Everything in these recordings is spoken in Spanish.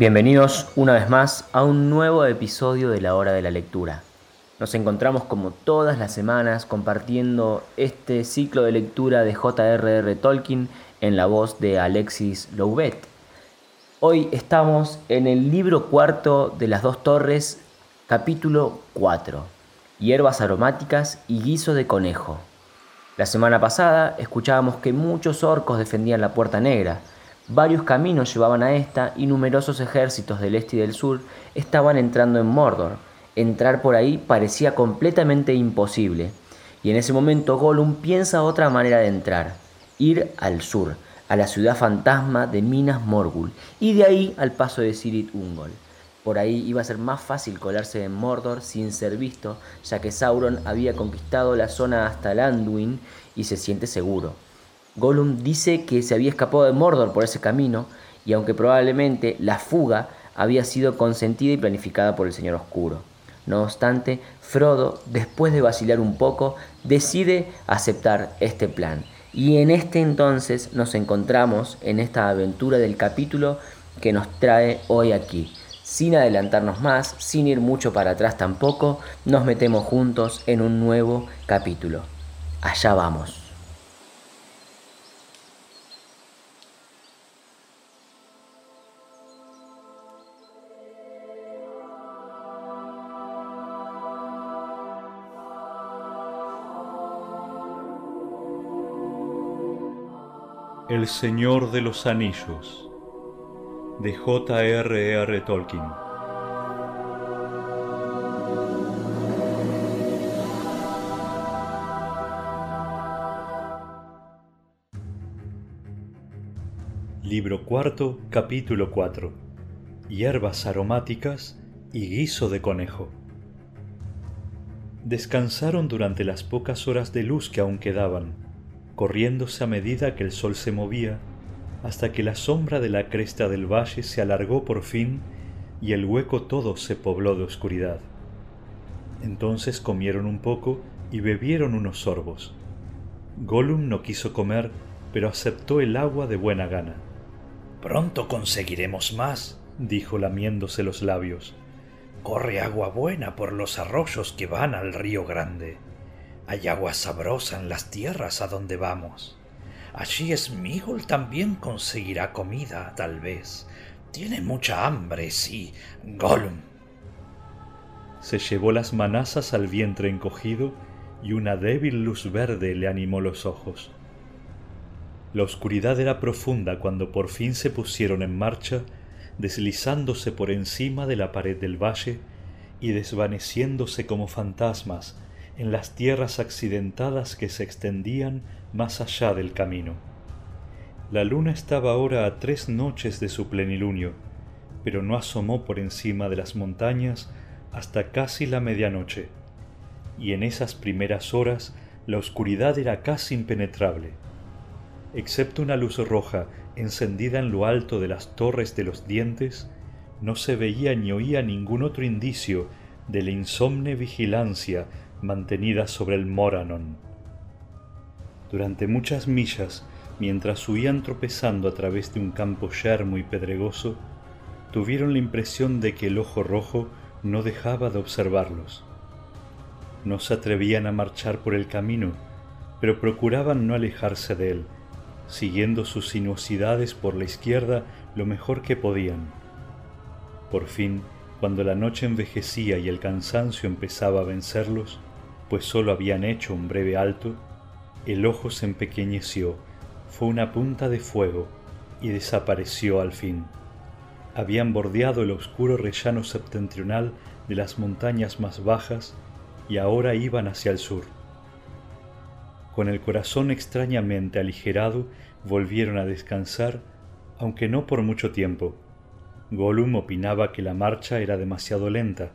Bienvenidos una vez más a un nuevo episodio de la hora de la lectura. Nos encontramos como todas las semanas compartiendo este ciclo de lectura de J.R.R. Tolkien en la voz de Alexis Louvet. Hoy estamos en el libro cuarto de las dos torres, capítulo 4, Hierbas aromáticas y guiso de conejo. La semana pasada escuchábamos que muchos orcos defendían la Puerta Negra, Varios caminos llevaban a esta y numerosos ejércitos del este y del sur estaban entrando en Mordor. Entrar por ahí parecía completamente imposible. Y en ese momento Gollum piensa otra manera de entrar, ir al sur, a la ciudad fantasma de Minas Morgul, y de ahí al paso de Sirit Ungol. Por ahí iba a ser más fácil colarse en Mordor sin ser visto, ya que Sauron había conquistado la zona hasta Landuin y se siente seguro. Gollum dice que se había escapado de Mordor por ese camino, y aunque probablemente la fuga había sido consentida y planificada por el Señor Oscuro. No obstante, Frodo, después de vacilar un poco, decide aceptar este plan. Y en este entonces nos encontramos en esta aventura del capítulo que nos trae hoy aquí. Sin adelantarnos más, sin ir mucho para atrás tampoco, nos metemos juntos en un nuevo capítulo. Allá vamos. El Señor de los Anillos de J.R.R. Tolkien. Libro cuarto, capítulo 4. Hierbas aromáticas y guiso de conejo. Descansaron durante las pocas horas de luz que aún quedaban corriéndose a medida que el sol se movía, hasta que la sombra de la cresta del valle se alargó por fin y el hueco todo se pobló de oscuridad. Entonces comieron un poco y bebieron unos sorbos. Gollum no quiso comer, pero aceptó el agua de buena gana. Pronto conseguiremos más, dijo lamiéndose los labios. Corre agua buena por los arroyos que van al río Grande. Hay agua sabrosa en las tierras a donde vamos. Allí Smigol también conseguirá comida, tal vez. Tiene mucha hambre, sí, Gollum. Se llevó las manazas al vientre encogido y una débil luz verde le animó los ojos. La oscuridad era profunda cuando por fin se pusieron en marcha, deslizándose por encima de la pared del valle y desvaneciéndose como fantasmas en las tierras accidentadas que se extendían más allá del camino. La luna estaba ahora a tres noches de su plenilunio, pero no asomó por encima de las montañas hasta casi la medianoche, y en esas primeras horas la oscuridad era casi impenetrable. Excepto una luz roja encendida en lo alto de las torres de los dientes, no se veía ni oía ningún otro indicio de la insomne vigilancia mantenida sobre el Moranon. Durante muchas millas, mientras huían tropezando a través de un campo yermo y pedregoso, tuvieron la impresión de que el ojo rojo no dejaba de observarlos. No se atrevían a marchar por el camino, pero procuraban no alejarse de él, siguiendo sus sinuosidades por la izquierda lo mejor que podían. Por fin, cuando la noche envejecía y el cansancio empezaba a vencerlos, pues sólo habían hecho un breve alto, el ojo se empequeñeció, fue una punta de fuego y desapareció al fin. Habían bordeado el oscuro rellano septentrional de las montañas más bajas y ahora iban hacia el sur. Con el corazón extrañamente aligerado, volvieron a descansar, aunque no por mucho tiempo. Gollum opinaba que la marcha era demasiado lenta.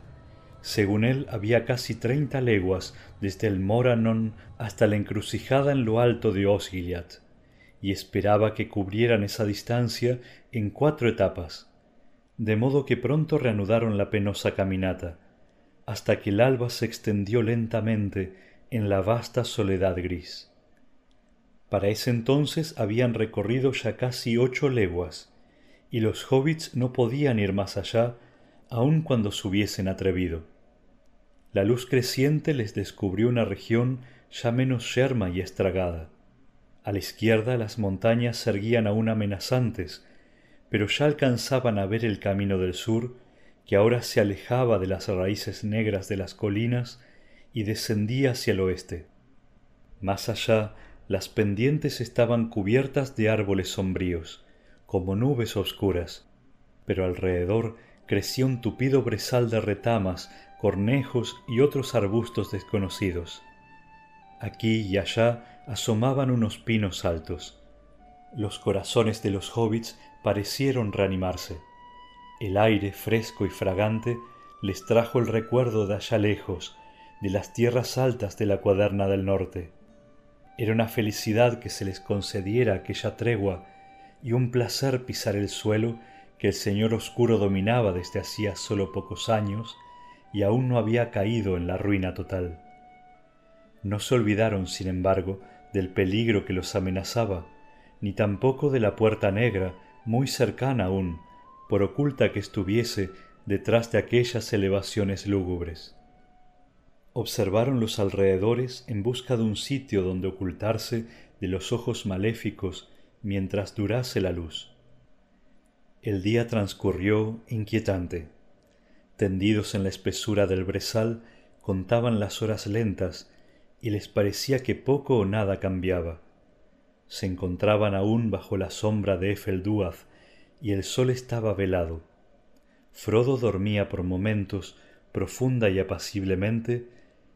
Según él, había casi treinta leguas desde el Moranon hasta la encrucijada en lo alto de Osgiliath, y esperaba que cubrieran esa distancia en cuatro etapas, de modo que pronto reanudaron la penosa caminata, hasta que el alba se extendió lentamente en la vasta soledad gris. Para ese entonces habían recorrido ya casi ocho leguas, y los hobbits no podían ir más allá, aun cuando se hubiesen atrevido. La luz creciente les descubrió una región ya menos yerma y estragada. A la izquierda las montañas se erguían aún amenazantes, pero ya alcanzaban a ver el camino del sur, que ahora se alejaba de las raíces negras de las colinas y descendía hacia el oeste. Más allá, las pendientes estaban cubiertas de árboles sombríos, como nubes oscuras, pero alrededor crecía un tupido brezal de retamas, cornejos y otros arbustos desconocidos. Aquí y allá asomaban unos pinos altos. Los corazones de los hobbits parecieron reanimarse. El aire fresco y fragante les trajo el recuerdo de allá lejos, de las tierras altas de la cuaderna del norte. Era una felicidad que se les concediera aquella tregua y un placer pisar el suelo que el Señor Oscuro dominaba desde hacía sólo pocos años y aún no había caído en la ruina total. No se olvidaron, sin embargo, del peligro que los amenazaba, ni tampoco de la puerta negra, muy cercana aún, por oculta que estuviese detrás de aquellas elevaciones lúgubres. Observaron los alrededores en busca de un sitio donde ocultarse de los ojos maléficos mientras durase la luz. El día transcurrió inquietante. Tendidos en la espesura del brezal, contaban las horas lentas y les parecía que poco o nada cambiaba. Se encontraban aún bajo la sombra de Efeldúaz y el sol estaba velado. Frodo dormía por momentos profunda y apaciblemente,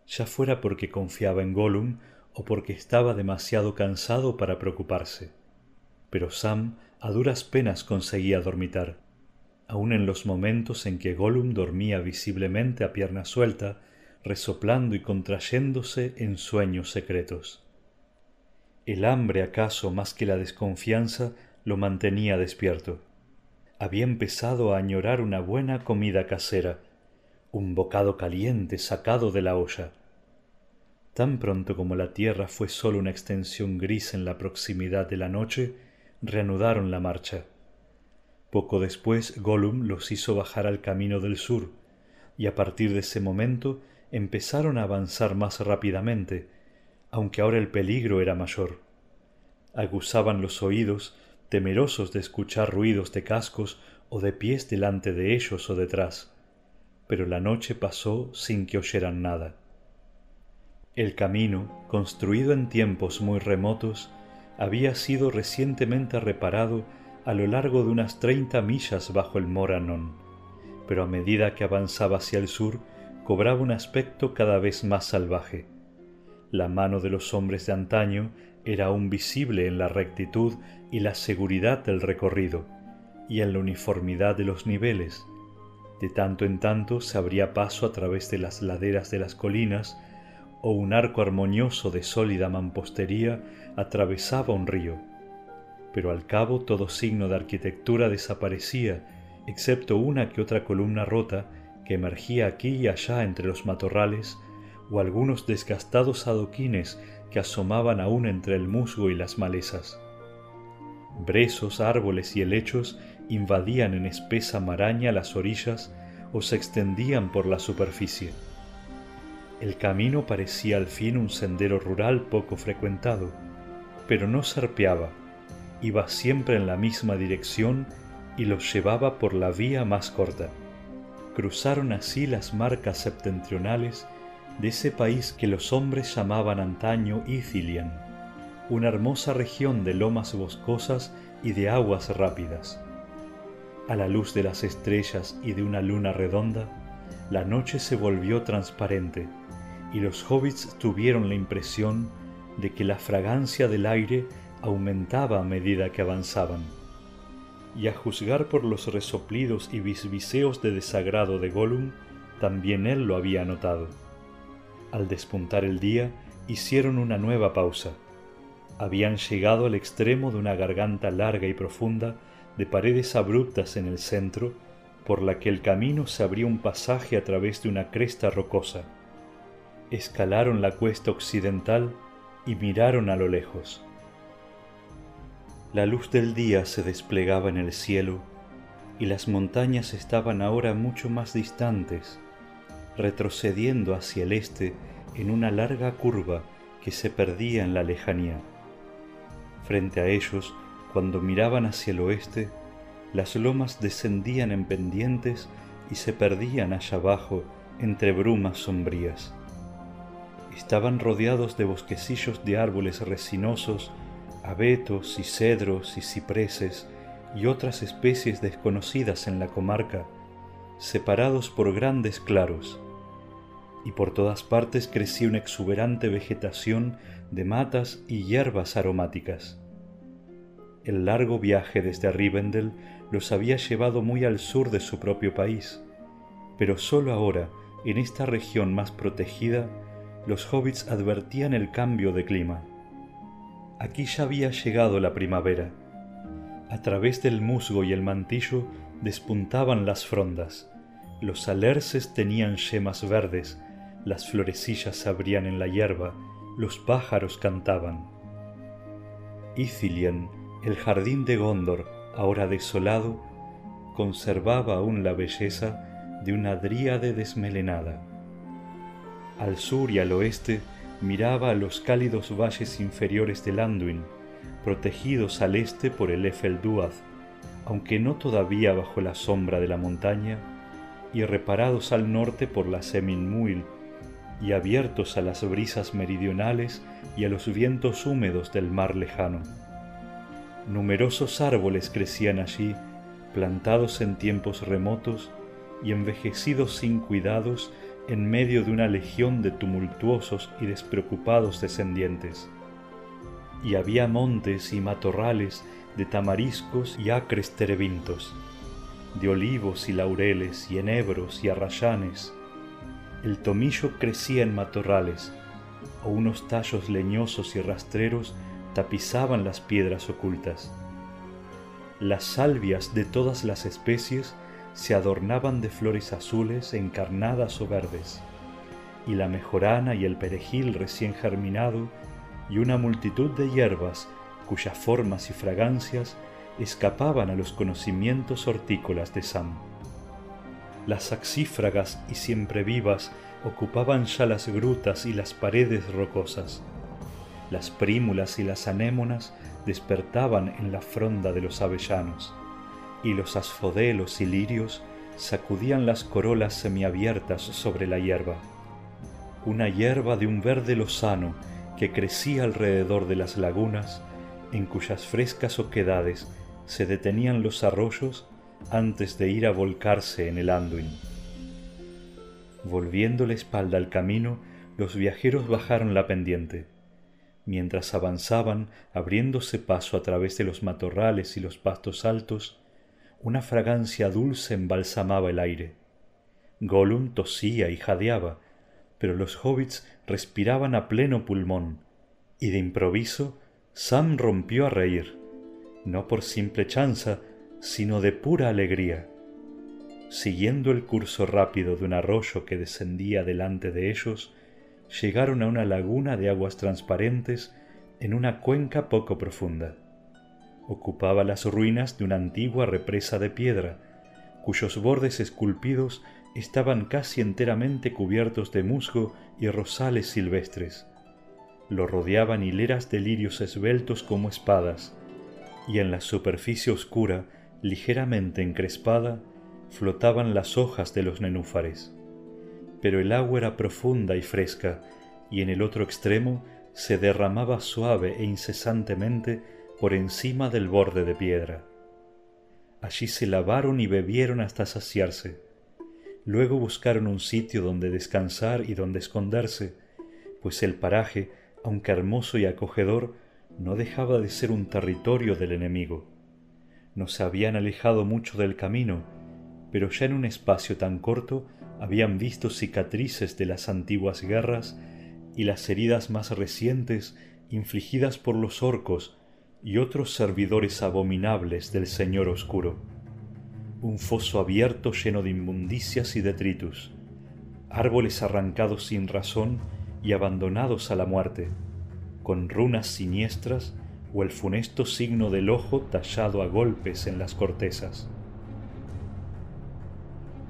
ya fuera porque confiaba en Gollum o porque estaba demasiado cansado para preocuparse. Pero Sam a duras penas conseguía dormitar. Aun en los momentos en que Gollum dormía visiblemente a pierna suelta, resoplando y contrayéndose en sueños secretos. El hambre acaso más que la desconfianza lo mantenía despierto había empezado a añorar una buena comida casera, un bocado caliente sacado de la olla. Tan pronto como la tierra fue sólo una extensión gris en la proximidad de la noche, reanudaron la marcha. Poco después Gollum los hizo bajar al camino del sur, y a partir de ese momento empezaron a avanzar más rápidamente, aunque ahora el peligro era mayor. Aguzaban los oídos temerosos de escuchar ruidos de cascos o de pies delante de ellos o detrás, pero la noche pasó sin que oyeran nada. El camino, construido en tiempos muy remotos, había sido recientemente reparado a lo largo de unas treinta millas bajo el Moranon, pero a medida que avanzaba hacia el sur cobraba un aspecto cada vez más salvaje. La mano de los hombres de antaño era aún visible en la rectitud y la seguridad del recorrido, y en la uniformidad de los niveles. De tanto en tanto se abría paso a través de las laderas de las colinas, o un arco armonioso de sólida mampostería atravesaba un río. Pero al cabo todo signo de arquitectura desaparecía, excepto una que otra columna rota que emergía aquí y allá entre los matorrales, o algunos desgastados adoquines que asomaban aún entre el musgo y las malezas. Brezos, árboles y helechos invadían en espesa maraña las orillas o se extendían por la superficie. El camino parecía al fin un sendero rural poco frecuentado, pero no serpeaba, iba siempre en la misma dirección y los llevaba por la vía más corta. Cruzaron así las marcas septentrionales de ese país que los hombres llamaban antaño Ithilien, una hermosa región de lomas boscosas y de aguas rápidas. A la luz de las estrellas y de una luna redonda, la noche se volvió transparente y los hobbits tuvieron la impresión de que la fragancia del aire aumentaba a medida que avanzaban. Y a juzgar por los resoplidos y bisbiseos de desagrado de Gollum, también él lo había notado. Al despuntar el día, hicieron una nueva pausa. Habían llegado al extremo de una garganta larga y profunda, de paredes abruptas en el centro, por la que el camino se abría un pasaje a través de una cresta rocosa. Escalaron la cuesta occidental y miraron a lo lejos. La luz del día se desplegaba en el cielo y las montañas estaban ahora mucho más distantes, retrocediendo hacia el este en una larga curva que se perdía en la lejanía. Frente a ellos, cuando miraban hacia el oeste, las lomas descendían en pendientes y se perdían allá abajo entre brumas sombrías. Estaban rodeados de bosquecillos de árboles resinosos, abetos y cedros y cipreses y otras especies desconocidas en la comarca, separados por grandes claros, y por todas partes crecía una exuberante vegetación de matas y hierbas aromáticas. El largo viaje desde Rivendell los había llevado muy al sur de su propio país, pero sólo ahora, en esta región más protegida, los hobbits advertían el cambio de clima. Aquí ya había llegado la primavera. A través del musgo y el mantillo despuntaban las frondas. Los alerces tenían yemas verdes, las florecillas se abrían en la hierba, los pájaros cantaban. Ithilien, el jardín de Gondor, ahora desolado, conservaba aún la belleza de una dríade desmelenada. Al sur y al oeste miraba a los cálidos valles inferiores del Anduin, protegidos al este por el Efelduaz, aunque no todavía bajo la sombra de la montaña, y reparados al norte por la Seminmuil, y abiertos a las brisas meridionales y a los vientos húmedos del mar lejano. Numerosos árboles crecían allí, plantados en tiempos remotos y envejecidos sin cuidados en medio de una legión de tumultuosos y despreocupados descendientes. Y había montes y matorrales de tamariscos y acres terebintos, de olivos y laureles y enebros y arrayanes, el tomillo crecía en matorrales, o unos tallos leñosos y rastreros tapizaban las piedras ocultas. Las salvias de todas las especies se adornaban de flores azules encarnadas o verdes, y la mejorana y el perejil recién germinado, y una multitud de hierbas cuyas formas y fragancias escapaban a los conocimientos hortícolas de Sam. Las axífragas y siempre vivas ocupaban ya las grutas y las paredes rocosas. Las prímulas y las anémonas despertaban en la fronda de los avellanos, y los asfodelos y lirios sacudían las corolas semiabiertas sobre la hierba. Una hierba de un verde lozano que crecía alrededor de las lagunas, en cuyas frescas oquedades se detenían los arroyos antes de ir a volcarse en el Anduin. Volviendo la espalda al camino, los viajeros bajaron la pendiente. Mientras avanzaban, abriéndose paso a través de los matorrales y los pastos altos, una fragancia dulce embalsamaba el aire. Gollum tosía y jadeaba, pero los hobbits respiraban a pleno pulmón, y de improviso Sam rompió a reír, no por simple chanza, sino de pura alegría. Siguiendo el curso rápido de un arroyo que descendía delante de ellos, llegaron a una laguna de aguas transparentes en una cuenca poco profunda. Ocupaba las ruinas de una antigua represa de piedra, cuyos bordes esculpidos estaban casi enteramente cubiertos de musgo y rosales silvestres. Lo rodeaban hileras de lirios esbeltos como espadas, y en la superficie oscura ligeramente encrespada, flotaban las hojas de los nenúfares. Pero el agua era profunda y fresca, y en el otro extremo se derramaba suave e incesantemente por encima del borde de piedra. Allí se lavaron y bebieron hasta saciarse. Luego buscaron un sitio donde descansar y donde esconderse, pues el paraje aunque hermoso y acogedor, no dejaba de ser un territorio del enemigo. No se habían alejado mucho del camino, pero ya en un espacio tan corto habían visto cicatrices de las antiguas guerras y las heridas más recientes infligidas por los orcos y otros servidores abominables del Señor Oscuro. Un foso abierto lleno de inmundicias y detritus, árboles arrancados sin razón y abandonados a la muerte, con runas siniestras o el funesto signo del ojo tallado a golpes en las cortezas.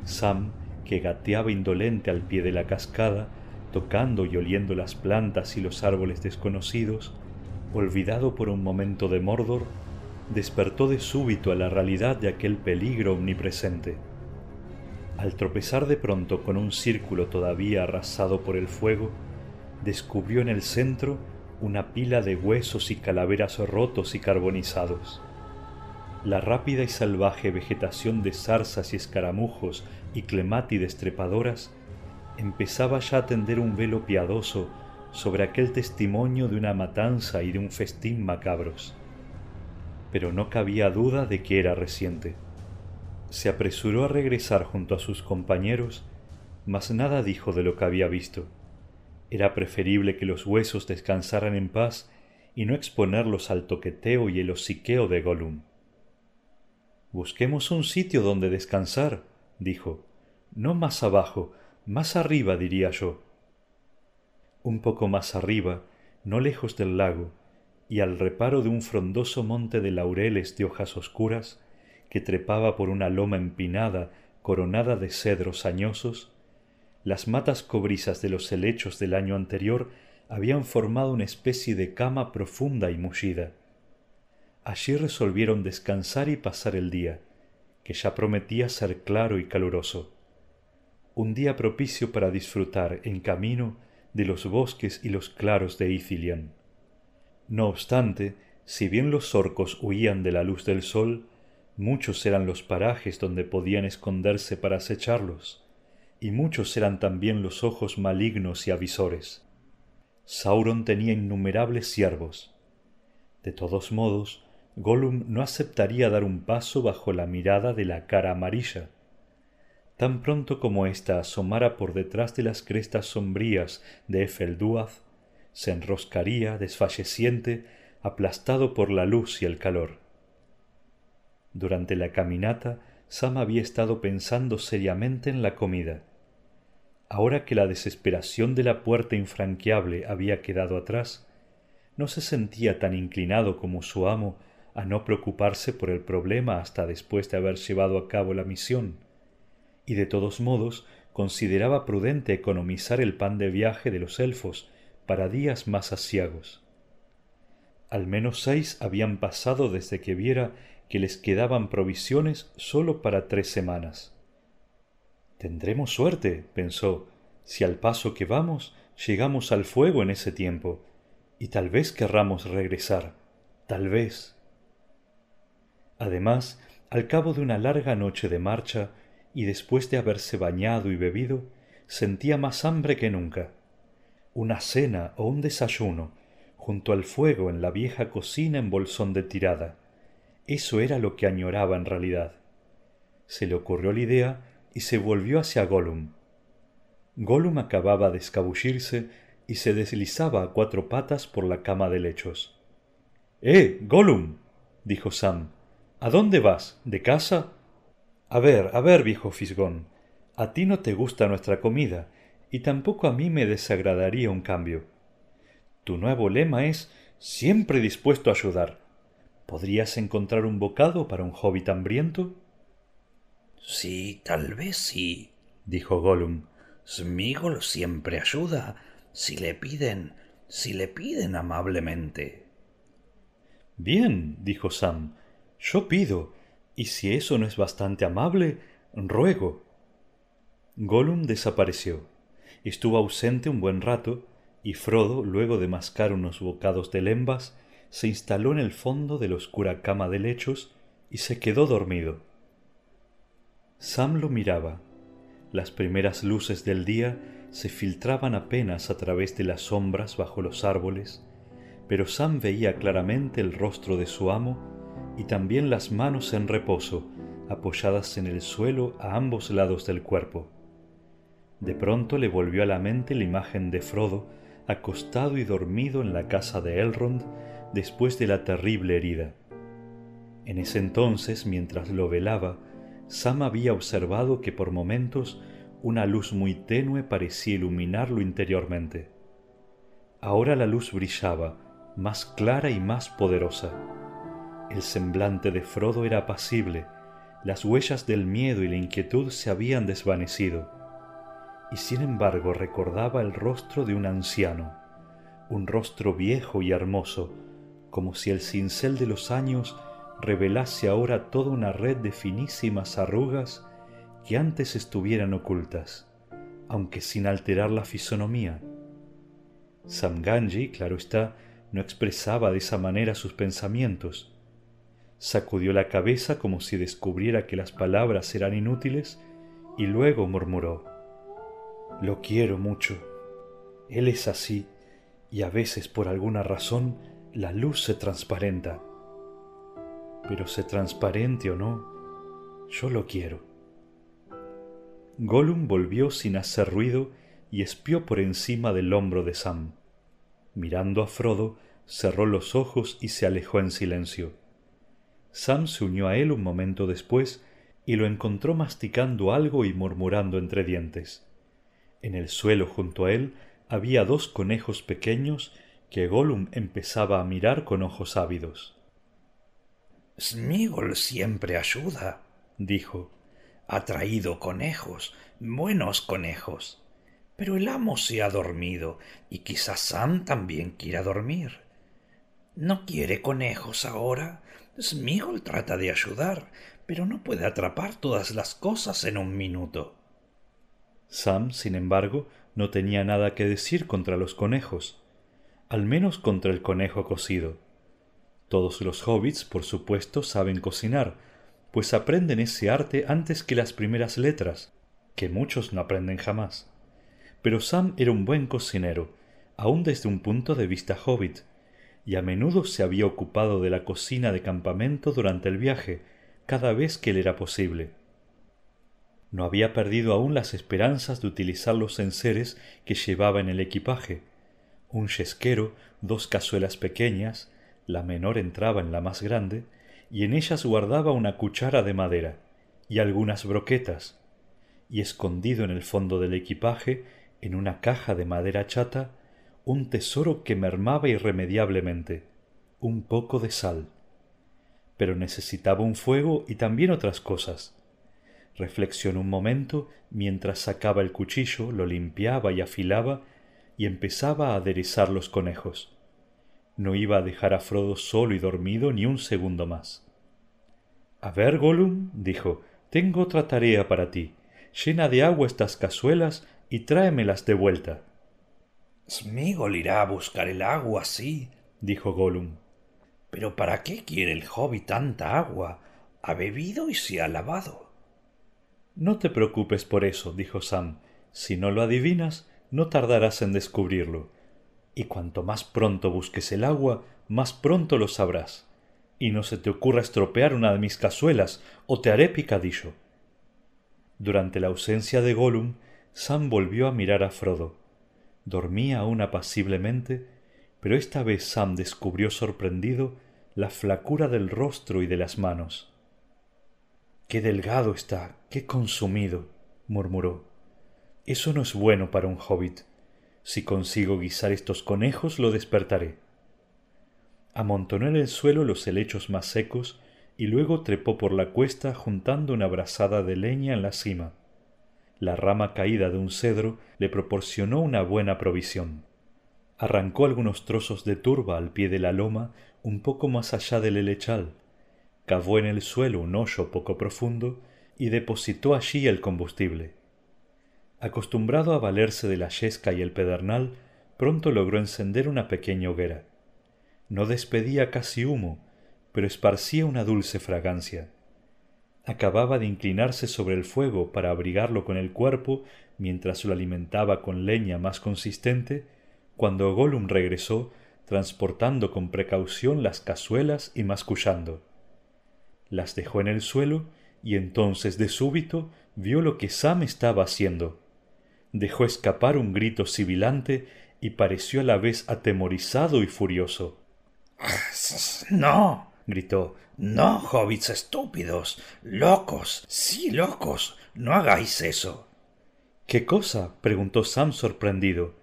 Sam, que gateaba indolente al pie de la cascada, tocando y oliendo las plantas y los árboles desconocidos, olvidado por un momento de Mordor, despertó de súbito a la realidad de aquel peligro omnipresente. Al tropezar de pronto con un círculo todavía arrasado por el fuego, descubrió en el centro una pila de huesos y calaveras rotos y carbonizados. La rápida y salvaje vegetación de zarzas y escaramujos y clemátides trepadoras empezaba ya a tender un velo piadoso sobre aquel testimonio de una matanza y de un festín macabros. Pero no cabía duda de que era reciente. Se apresuró a regresar junto a sus compañeros, mas nada dijo de lo que había visto. Era preferible que los huesos descansaran en paz y no exponerlos al toqueteo y el hociqueo de Gollum. Busquemos un sitio donde descansar, dijo. No más abajo, más arriba diría yo. Un poco más arriba, no lejos del lago, y al reparo de un frondoso monte de laureles de hojas oscuras, que trepaba por una loma empinada coronada de cedros añosos, las matas cobrizas de los helechos del año anterior habían formado una especie de cama profunda y mullida. Allí resolvieron descansar y pasar el día, que ya prometía ser claro y caluroso. Un día propicio para disfrutar en camino de los bosques y los claros de Ithilien. No obstante, si bien los orcos huían de la luz del sol, muchos eran los parajes donde podían esconderse para acecharlos y muchos eran también los ojos malignos y avisores. Sauron tenía innumerables siervos. De todos modos, Gollum no aceptaría dar un paso bajo la mirada de la cara amarilla. Tan pronto como ésta asomara por detrás de las crestas sombrías de Efelduaz, se enroscaría desfalleciente, aplastado por la luz y el calor. Durante la caminata, Sam había estado pensando seriamente en la comida ahora que la desesperación de la puerta infranqueable había quedado atrás, no se sentía tan inclinado como su amo a no preocuparse por el problema hasta después de haber llevado a cabo la misión, y de todos modos consideraba prudente economizar el pan de viaje de los elfos para días más asiagos. Al menos seis habían pasado desde que viera que les quedaban provisiones sólo para tres semanas. Tendremos suerte, pensó, si al paso que vamos llegamos al fuego en ese tiempo, y tal vez querramos regresar, tal vez. Además, al cabo de una larga noche de marcha, y después de haberse bañado y bebido, sentía más hambre que nunca. Una cena o un desayuno, junto al fuego en la vieja cocina en bolsón de tirada. Eso era lo que añoraba en realidad. Se le ocurrió la idea y se volvió hacia Gollum. Gollum acababa de escabullirse y se deslizaba a cuatro patas por la cama de lechos. ¡Eh, Gollum! dijo Sam. ¿A dónde vas? ¿De casa? A ver, a ver, viejo fisgón. A ti no te gusta nuestra comida, y tampoco a mí me desagradaría un cambio. Tu nuevo lema es siempre dispuesto a ayudar. ¿Podrías encontrar un bocado para un hobbit hambriento? Sí, tal vez sí, dijo Gollum. Smigol siempre ayuda si le piden, si le piden amablemente. Bien, dijo Sam, yo pido, y si eso no es bastante amable, ruego. Gollum desapareció. Estuvo ausente un buen rato, y Frodo, luego de mascar unos bocados de lembas, se instaló en el fondo de la oscura cama de lechos y se quedó dormido. Sam lo miraba. Las primeras luces del día se filtraban apenas a través de las sombras bajo los árboles, pero Sam veía claramente el rostro de su amo y también las manos en reposo, apoyadas en el suelo a ambos lados del cuerpo. De pronto le volvió a la mente la imagen de Frodo acostado y dormido en la casa de Elrond después de la terrible herida. En ese entonces, mientras lo velaba, Sam había observado que por momentos una luz muy tenue parecía iluminarlo interiormente. Ahora la luz brillaba, más clara y más poderosa. El semblante de Frodo era apacible, las huellas del miedo y la inquietud se habían desvanecido, y sin embargo recordaba el rostro de un anciano, un rostro viejo y hermoso, como si el cincel de los años revelase ahora toda una red de finísimas arrugas que antes estuvieran ocultas, aunque sin alterar la fisonomía. Samganji, claro está, no expresaba de esa manera sus pensamientos. Sacudió la cabeza como si descubriera que las palabras eran inútiles y luego murmuró, Lo quiero mucho. Él es así y a veces por alguna razón la luz se transparenta. Pero se transparente o no, yo lo quiero. Gollum volvió sin hacer ruido y espió por encima del hombro de Sam. Mirando a Frodo, cerró los ojos y se alejó en silencio. Sam se unió a él un momento después y lo encontró masticando algo y murmurando entre dientes. En el suelo junto a él había dos conejos pequeños que Gollum empezaba a mirar con ojos ávidos. Smigol siempre ayuda, dijo. Ha traído conejos, buenos conejos. Pero el amo se ha dormido y quizás Sam también quiera dormir. ¿No quiere conejos ahora? Smigol trata de ayudar, pero no puede atrapar todas las cosas en un minuto. Sam, sin embargo, no tenía nada que decir contra los conejos, al menos contra el conejo cocido. Todos los hobbits, por supuesto, saben cocinar, pues aprenden ese arte antes que las primeras letras, que muchos no aprenden jamás. Pero Sam era un buen cocinero, aun desde un punto de vista hobbit, y a menudo se había ocupado de la cocina de campamento durante el viaje, cada vez que le era posible. No había perdido aún las esperanzas de utilizar los enseres que llevaba en el equipaje. Un yesquero, dos cazuelas pequeñas, la menor entraba en la más grande, y en ellas guardaba una cuchara de madera y algunas broquetas, y escondido en el fondo del equipaje, en una caja de madera chata, un tesoro que mermaba irremediablemente, un poco de sal. Pero necesitaba un fuego y también otras cosas. Reflexionó un momento mientras sacaba el cuchillo, lo limpiaba y afilaba, y empezaba a aderezar los conejos. No iba a dejar a Frodo solo y dormido ni un segundo más. A ver, Gollum, dijo, tengo otra tarea para ti. Llena de agua estas cazuelas y tráemelas de vuelta. Smigol irá a buscar el agua, sí, dijo Gollum. Pero ¿para qué quiere el hobbit tanta agua? Ha bebido y se ha lavado. No te preocupes por eso, dijo Sam. Si no lo adivinas, no tardarás en descubrirlo y cuanto más pronto busques el agua, más pronto lo sabrás. Y no se te ocurra estropear una de mis cazuelas, o te haré picadillo. Durante la ausencia de Gollum, Sam volvió a mirar a Frodo. Dormía aún apaciblemente, pero esta vez Sam descubrió sorprendido la flacura del rostro y de las manos. Qué delgado está, qué consumido, murmuró. Eso no es bueno para un hobbit. Si consigo guisar estos conejos, lo despertaré. Amontonó en el suelo los helechos más secos y luego trepó por la cuesta juntando una brazada de leña en la cima. La rama caída de un cedro le proporcionó una buena provisión. Arrancó algunos trozos de turba al pie de la loma un poco más allá del helechal, cavó en el suelo un hoyo poco profundo y depositó allí el combustible. Acostumbrado a valerse de la yesca y el pedernal, pronto logró encender una pequeña hoguera. No despedía casi humo, pero esparcía una dulce fragancia. Acababa de inclinarse sobre el fuego para abrigarlo con el cuerpo mientras lo alimentaba con leña más consistente, cuando Gollum regresó transportando con precaución las cazuelas y mascullando. Las dejó en el suelo y entonces de súbito vio lo que Sam estaba haciendo. Dejó escapar un grito sibilante y pareció a la vez atemorizado y furioso. No, gritó. No, hobbits estúpidos, locos, sí locos, no hagáis eso. ¿Qué cosa? preguntó Sam sorprendido.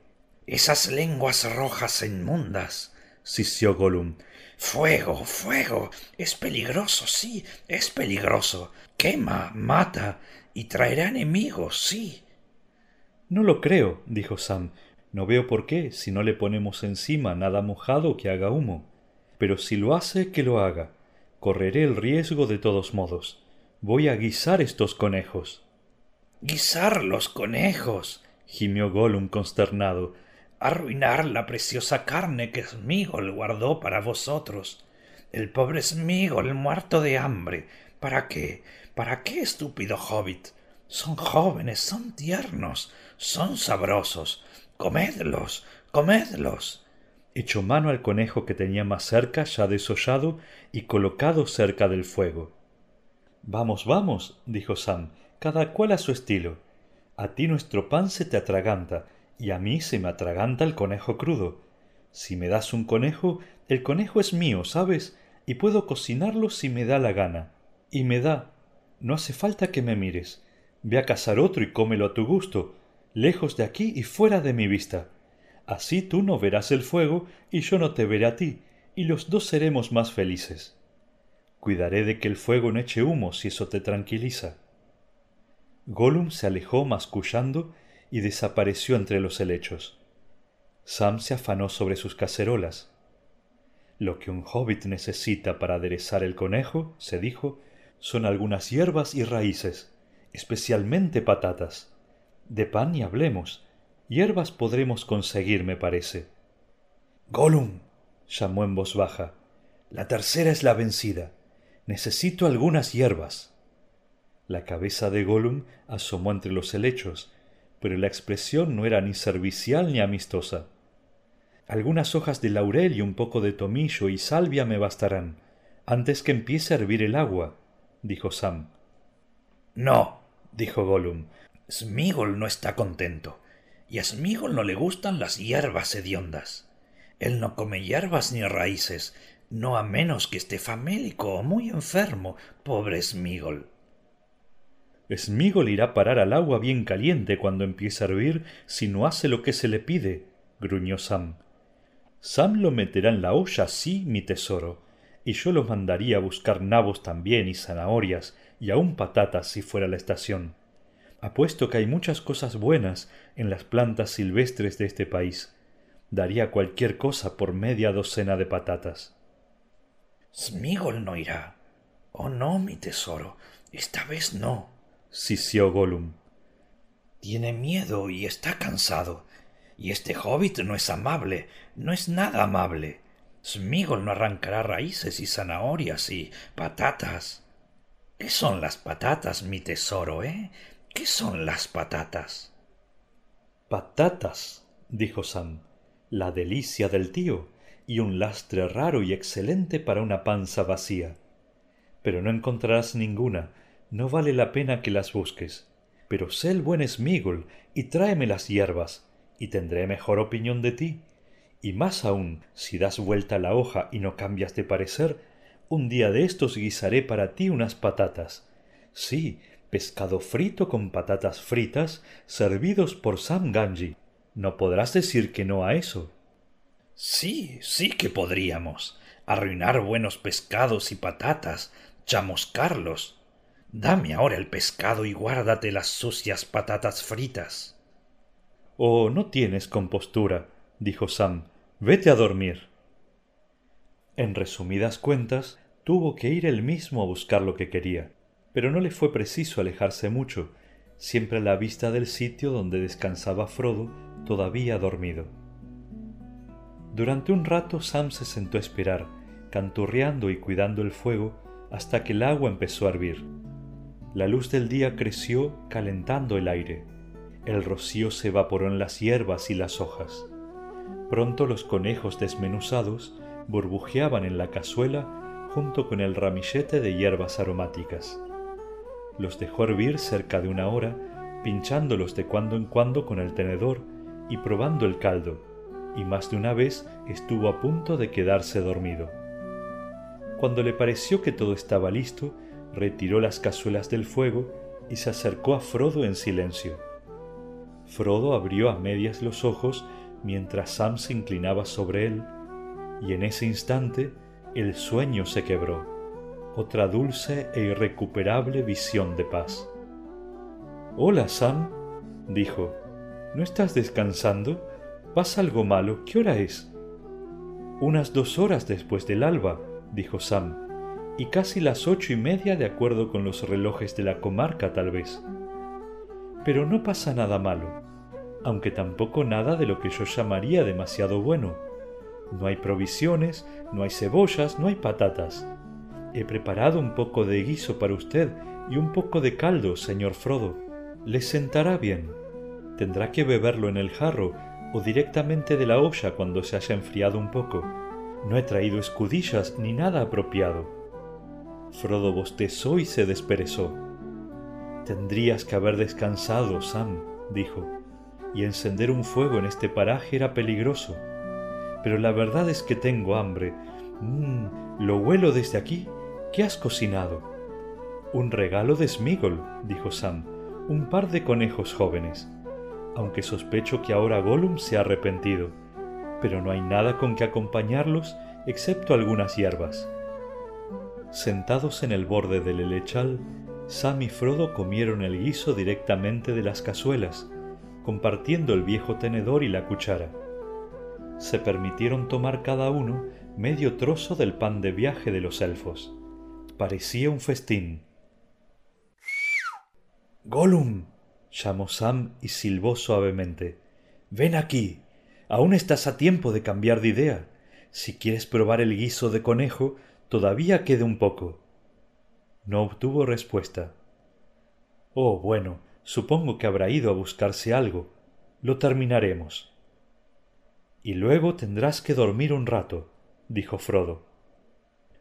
Esas lenguas rojas inmundas, sisió Gollum. Fuego, fuego. Es peligroso, sí, es peligroso. Quema, mata y traerá enemigos, sí. No lo creo, dijo Sam. No veo por qué, si no le ponemos encima nada mojado que haga humo. Pero si lo hace, que lo haga. Correré el riesgo de todos modos. Voy a guisar estos conejos. Guisar los conejos. gimió Gollum consternado arruinar la preciosa carne que Smigol guardó para vosotros. El pobre Smigol muerto de hambre. ¿Para qué? ¿Para qué, estúpido hobbit? Son jóvenes, son tiernos, son sabrosos. Comedlos, comedlos. Echó mano al conejo que tenía más cerca, ya desollado y colocado cerca del fuego. Vamos, vamos, dijo Sam, cada cual a su estilo. A ti nuestro pan se te atraganta, y a mí se me atraganta el conejo crudo. Si me das un conejo, el conejo es mío, ¿sabes? Y puedo cocinarlo si me da la gana. Y me da. No hace falta que me mires. Ve a cazar otro y cómelo a tu gusto, lejos de aquí y fuera de mi vista. Así tú no verás el fuego y yo no te veré a ti, y los dos seremos más felices. Cuidaré de que el fuego no eche humo si eso te tranquiliza. Gollum se alejó mascullando y desapareció entre los helechos. Sam se afanó sobre sus cacerolas. Lo que un hobbit necesita para aderezar el conejo, se dijo, son algunas hierbas y raíces, especialmente patatas. De pan ni hablemos. Hierbas podremos conseguir, me parece. Gollum, llamó en voz baja, la tercera es la vencida. Necesito algunas hierbas. La cabeza de Gollum asomó entre los helechos pero la expresión no era ni servicial ni amistosa. Algunas hojas de laurel y un poco de tomillo y salvia me bastarán, antes que empiece a hervir el agua, dijo Sam. No, dijo Gollum. Smigol no está contento, y a Smigol no le gustan las hierbas hediondas. Él no come hierbas ni raíces, no a menos que esté famélico o muy enfermo, pobre Smigol. Smigol irá a parar al agua bien caliente cuando empiece a hervir si no hace lo que se le pide, gruñó Sam. Sam lo meterá en la olla, sí, mi tesoro, y yo lo mandaría a buscar nabos también y zanahorias y aun patatas si fuera la estación. Apuesto que hay muchas cosas buenas en las plantas silvestres de este país. Daría cualquier cosa por media docena de patatas. Smigol no irá. Oh no, mi tesoro. Esta vez no sisió Gollum. Tiene miedo y está cansado. Y este hobbit no es amable, no es nada amable. Smigol no arrancará raíces y zanahorias y patatas. ¿Qué son las patatas, mi tesoro, eh? ¿Qué son las patatas? Patatas, dijo Sam, la delicia del tío, y un lastre raro y excelente para una panza vacía. Pero no encontrarás ninguna, no vale la pena que las busques. Pero sé el buen Smigol y tráeme las hierbas, y tendré mejor opinión de ti. Y más aún, si das vuelta la hoja y no cambias de parecer, un día de estos guisaré para ti unas patatas. Sí, pescado frito con patatas fritas, servidos por Sam Ganji. No podrás decir que no a eso. Sí, sí que podríamos. Arruinar buenos pescados y patatas, chamuscarlos, Dame ahora el pescado y guárdate las sucias patatas fritas. Oh, no tienes compostura, dijo Sam. Vete a dormir. En resumidas cuentas, tuvo que ir él mismo a buscar lo que quería, pero no le fue preciso alejarse mucho, siempre a la vista del sitio donde descansaba Frodo, todavía dormido. Durante un rato Sam se sentó a esperar, canturreando y cuidando el fuego, hasta que el agua empezó a hervir. La luz del día creció calentando el aire. El rocío se evaporó en las hierbas y las hojas. Pronto los conejos desmenuzados burbujeaban en la cazuela junto con el ramillete de hierbas aromáticas. Los dejó hervir cerca de una hora, pinchándolos de cuando en cuando con el tenedor y probando el caldo, y más de una vez estuvo a punto de quedarse dormido. Cuando le pareció que todo estaba listo, retiró las cazuelas del fuego y se acercó a Frodo en silencio. Frodo abrió a medias los ojos mientras Sam se inclinaba sobre él, y en ese instante el sueño se quebró, otra dulce e irrecuperable visión de paz. Hola, Sam, dijo, ¿no estás descansando? ¿Pasa algo malo? ¿Qué hora es? Unas dos horas después del alba, dijo Sam, y casi las ocho y media de acuerdo con los relojes de la comarca tal vez. Pero no pasa nada malo, aunque tampoco nada de lo que yo llamaría demasiado bueno. No hay provisiones, no hay cebollas, no hay patatas. He preparado un poco de guiso para usted y un poco de caldo, señor Frodo. Le sentará bien. Tendrá que beberlo en el jarro o directamente de la olla cuando se haya enfriado un poco. No he traído escudillas ni nada apropiado. Frodo bostezó y se desperezó. Tendrías que haber descansado, Sam, dijo, y encender un fuego en este paraje era peligroso. Pero la verdad es que tengo hambre. Mmm, lo huelo desde aquí. ¿Qué has cocinado? Un regalo de Smigol, dijo Sam, un par de conejos jóvenes. Aunque sospecho que ahora Gollum se ha arrepentido pero no hay nada con que acompañarlos excepto algunas hierbas. Sentados en el borde del helechal, Sam y Frodo comieron el guiso directamente de las cazuelas, compartiendo el viejo tenedor y la cuchara. Se permitieron tomar cada uno medio trozo del pan de viaje de los elfos. Parecía un festín. Gollum, llamó Sam y silbó suavemente. Ven aquí. Aún estás a tiempo de cambiar de idea. Si quieres probar el guiso de conejo, todavía quede un poco. No obtuvo respuesta. Oh, bueno, supongo que habrá ido a buscarse algo. Lo terminaremos. Y luego tendrás que dormir un rato, dijo Frodo.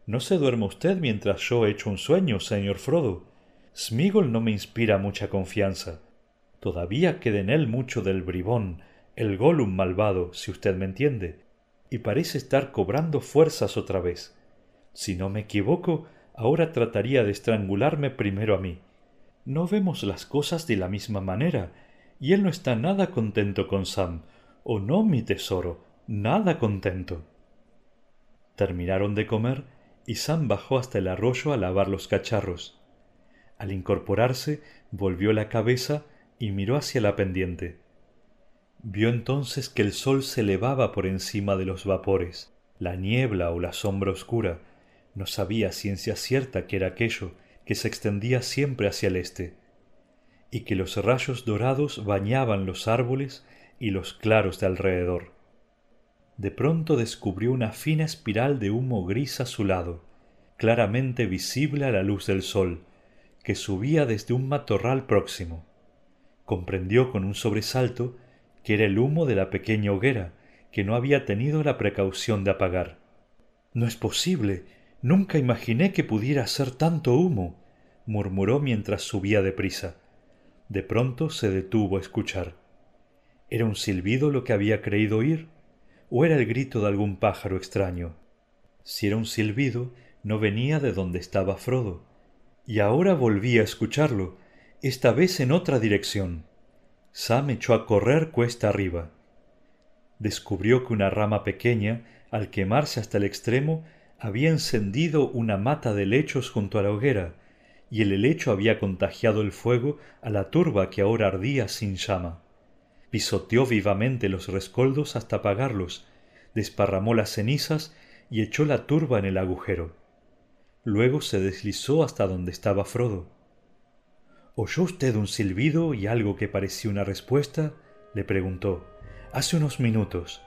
No se duerma usted mientras yo echo un sueño, señor Frodo. Smigol no me inspira mucha confianza. Todavía queda en él mucho del bribón, el Gollum malvado, si usted me entiende, y parece estar cobrando fuerzas otra vez. Si no me equivoco, ahora trataría de estrangularme primero a mí. No vemos las cosas de la misma manera, y él no está nada contento con Sam. ¿O no, mi tesoro? Nada contento. Terminaron de comer y Sam bajó hasta el arroyo a lavar los cacharros. Al incorporarse, volvió la cabeza y miró hacia la pendiente. Vio entonces que el sol se elevaba por encima de los vapores, la niebla o la sombra oscura, no sabía ciencia cierta que era aquello que se extendía siempre hacia el este, y que los rayos dorados bañaban los árboles y los claros de alrededor. De pronto descubrió una fina espiral de humo gris azulado, claramente visible a la luz del sol, que subía desde un matorral próximo. Comprendió con un sobresalto que era el humo de la pequeña hoguera que no había tenido la precaución de apagar. No es posible. Nunca imaginé que pudiera ser tanto humo. murmuró mientras subía deprisa. De pronto se detuvo a escuchar. ¿Era un silbido lo que había creído oír? ¿O era el grito de algún pájaro extraño? Si era un silbido, no venía de donde estaba Frodo. Y ahora volvía a escucharlo, esta vez en otra dirección. Sam echó a correr cuesta arriba. Descubrió que una rama pequeña, al quemarse hasta el extremo, había encendido una mata de lechos junto a la hoguera, y el helecho había contagiado el fuego a la turba que ahora ardía sin llama. Pisoteó vivamente los rescoldos hasta apagarlos, desparramó las cenizas y echó la turba en el agujero. Luego se deslizó hasta donde estaba Frodo. ¿Oyó usted un silbido y algo que parecía una respuesta? le preguntó. Hace unos minutos.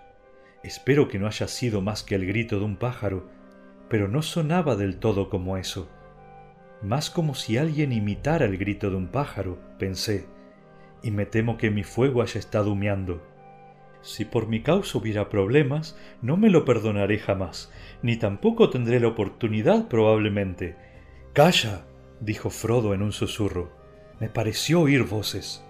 Espero que no haya sido más que el grito de un pájaro, pero no sonaba del todo como eso. más como si alguien imitara el grito de un pájaro, pensé, y me temo que mi fuego haya estado humeando. Si por mi causa hubiera problemas, no me lo perdonaré jamás, ni tampoco tendré la oportunidad probablemente. Calla, dijo Frodo en un susurro. Me pareció oír voces.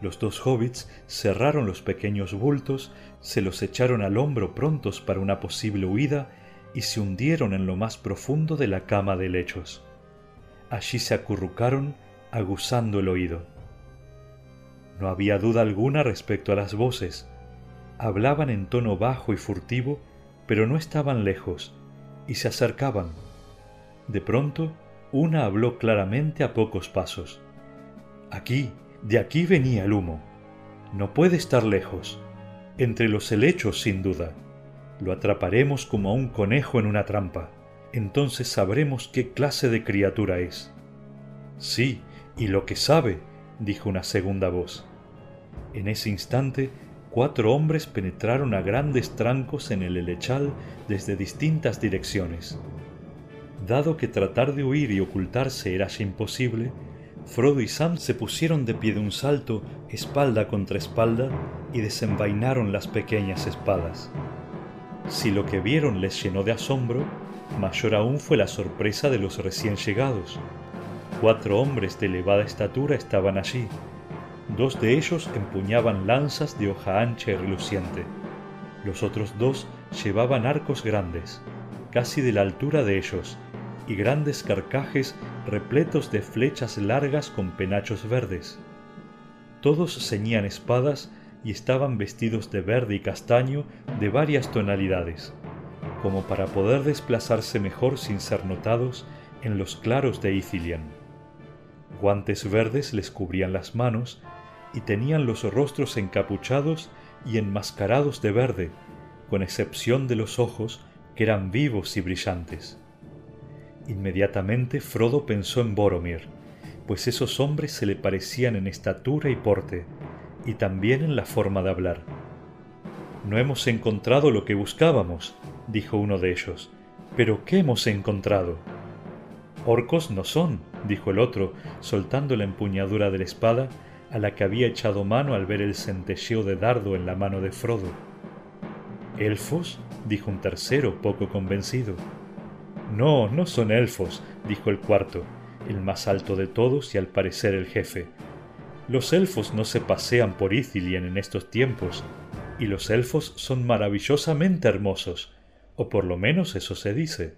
Los dos hobbits cerraron los pequeños bultos, se los echaron al hombro prontos para una posible huida y se hundieron en lo más profundo de la cama de lechos. Allí se acurrucaron, aguzando el oído. No había duda alguna respecto a las voces. Hablaban en tono bajo y furtivo, pero no estaban lejos, y se acercaban. De pronto, una habló claramente a pocos pasos. Aquí, de aquí venía el humo. No puede estar lejos. Entre los helechos, sin duda. Lo atraparemos como a un conejo en una trampa. Entonces sabremos qué clase de criatura es. Sí, y lo que sabe, dijo una segunda voz. En ese instante, cuatro hombres penetraron a grandes trancos en el helechal desde distintas direcciones. Dado que tratar de huir y ocultarse era ya imposible, Frodo y Sam se pusieron de pie de un salto, espalda contra espalda, y desenvainaron las pequeñas espadas. Si lo que vieron les llenó de asombro, mayor aún fue la sorpresa de los recién llegados. Cuatro hombres de elevada estatura estaban allí. Dos de ellos empuñaban lanzas de hoja ancha y reluciente. Los otros dos llevaban arcos grandes, casi de la altura de ellos, y grandes carcajes repletos de flechas largas con penachos verdes. Todos ceñían espadas y estaban vestidos de verde y castaño de varias tonalidades, como para poder desplazarse mejor sin ser notados en los claros de Ithilien. Guantes verdes les cubrían las manos y tenían los rostros encapuchados y enmascarados de verde, con excepción de los ojos que eran vivos y brillantes. Inmediatamente Frodo pensó en Boromir, pues esos hombres se le parecían en estatura y porte, y también en la forma de hablar. No hemos encontrado lo que buscábamos, dijo uno de ellos. ¿Pero qué hemos encontrado? Orcos no son, dijo el otro, soltando la empuñadura de la espada a la que había echado mano al ver el centelleo de dardo en la mano de Frodo. ¿Elfos? dijo un tercero, poco convencido. No, no son elfos, dijo el cuarto, el más alto de todos y al parecer el jefe. Los elfos no se pasean por Ithilien en estos tiempos, y los elfos son maravillosamente hermosos, o por lo menos eso se dice.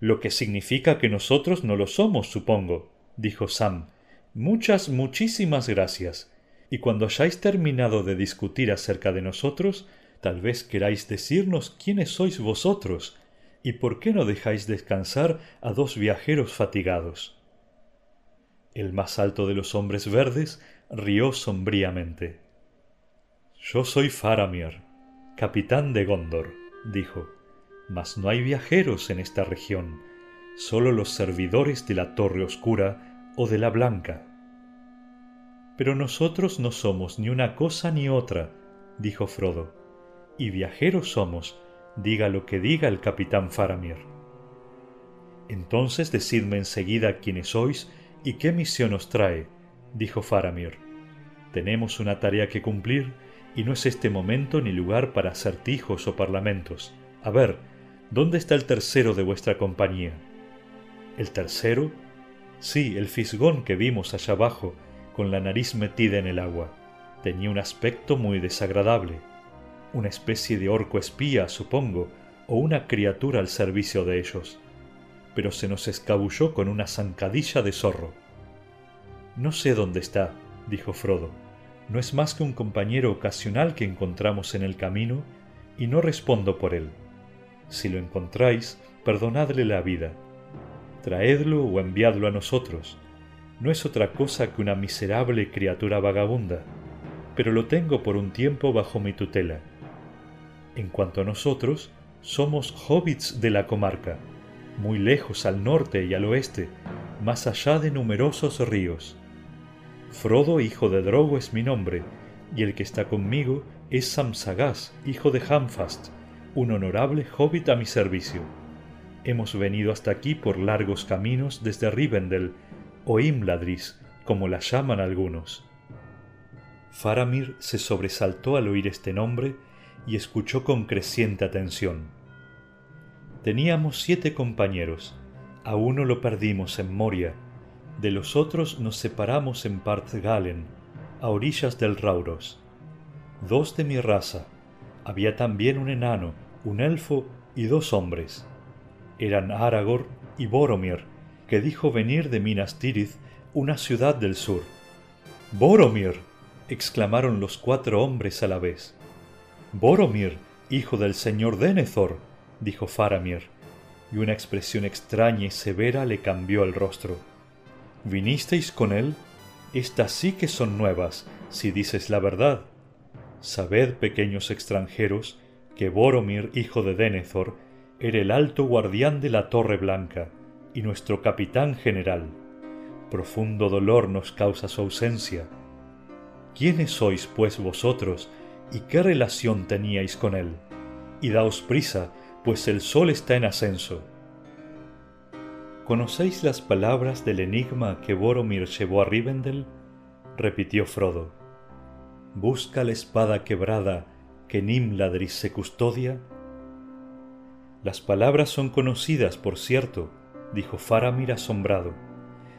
Lo que significa que nosotros no lo somos, supongo, dijo Sam. Muchas, muchísimas gracias. Y cuando hayáis terminado de discutir acerca de nosotros, tal vez queráis decirnos quiénes sois vosotros, ¿Y por qué no dejáis descansar a dos viajeros fatigados? El más alto de los hombres verdes rió sombríamente. Yo soy Faramir, capitán de Gondor, dijo, mas no hay viajeros en esta región, solo los servidores de la Torre Oscura o de la Blanca. Pero nosotros no somos ni una cosa ni otra, dijo Frodo, y viajeros somos diga lo que diga el capitán Faramir. Entonces decidme enseguida quiénes sois y qué misión os trae, dijo Faramir. Tenemos una tarea que cumplir y no es este momento ni lugar para acertijos o parlamentos. A ver, ¿dónde está el tercero de vuestra compañía? ¿El tercero? Sí, el fisgón que vimos allá abajo, con la nariz metida en el agua. Tenía un aspecto muy desagradable una especie de orco espía, supongo, o una criatura al servicio de ellos, pero se nos escabulló con una zancadilla de zorro. No sé dónde está, dijo Frodo. No es más que un compañero ocasional que encontramos en el camino, y no respondo por él. Si lo encontráis, perdonadle la vida. Traedlo o enviadlo a nosotros. No es otra cosa que una miserable criatura vagabunda, pero lo tengo por un tiempo bajo mi tutela en cuanto a nosotros, somos hobbits de la comarca, muy lejos al norte y al oeste, más allá de numerosos ríos. Frodo, hijo de Drogo, es mi nombre, y el que está conmigo es Samsagas, hijo de Hamfast, un honorable hobbit a mi servicio. hemos venido hasta aquí por largos caminos desde Rivendell o Imladris, como la llaman algunos. Faramir se sobresaltó al oír este nombre y escuchó con creciente atención. Teníamos siete compañeros, a uno lo perdimos en Moria, de los otros nos separamos en Partgalen, a orillas del Rauros. Dos de mi raza, había también un enano, un elfo y dos hombres. Eran Aragorn y Boromir, que dijo venir de Minas Tirith, una ciudad del sur. Boromir, exclamaron los cuatro hombres a la vez. Boromir, hijo del señor Denethor, dijo Faramir, y una expresión extraña y severa le cambió el rostro. ¿Vinisteis con él? Estas sí que son nuevas, si dices la verdad. Sabed, pequeños extranjeros, que Boromir, hijo de Denethor, era el alto guardián de la Torre Blanca y nuestro capitán general. Profundo dolor nos causa su ausencia. ¿Quiénes sois, pues, vosotros, y qué relación teníais con él? Y daos prisa, pues el sol está en ascenso. ¿Conocéis las palabras del enigma que Boromir llevó a Rivendell? repitió Frodo. ¿Busca la espada quebrada que Nimladris se custodia? Las palabras son conocidas, por cierto, dijo Faramir asombrado,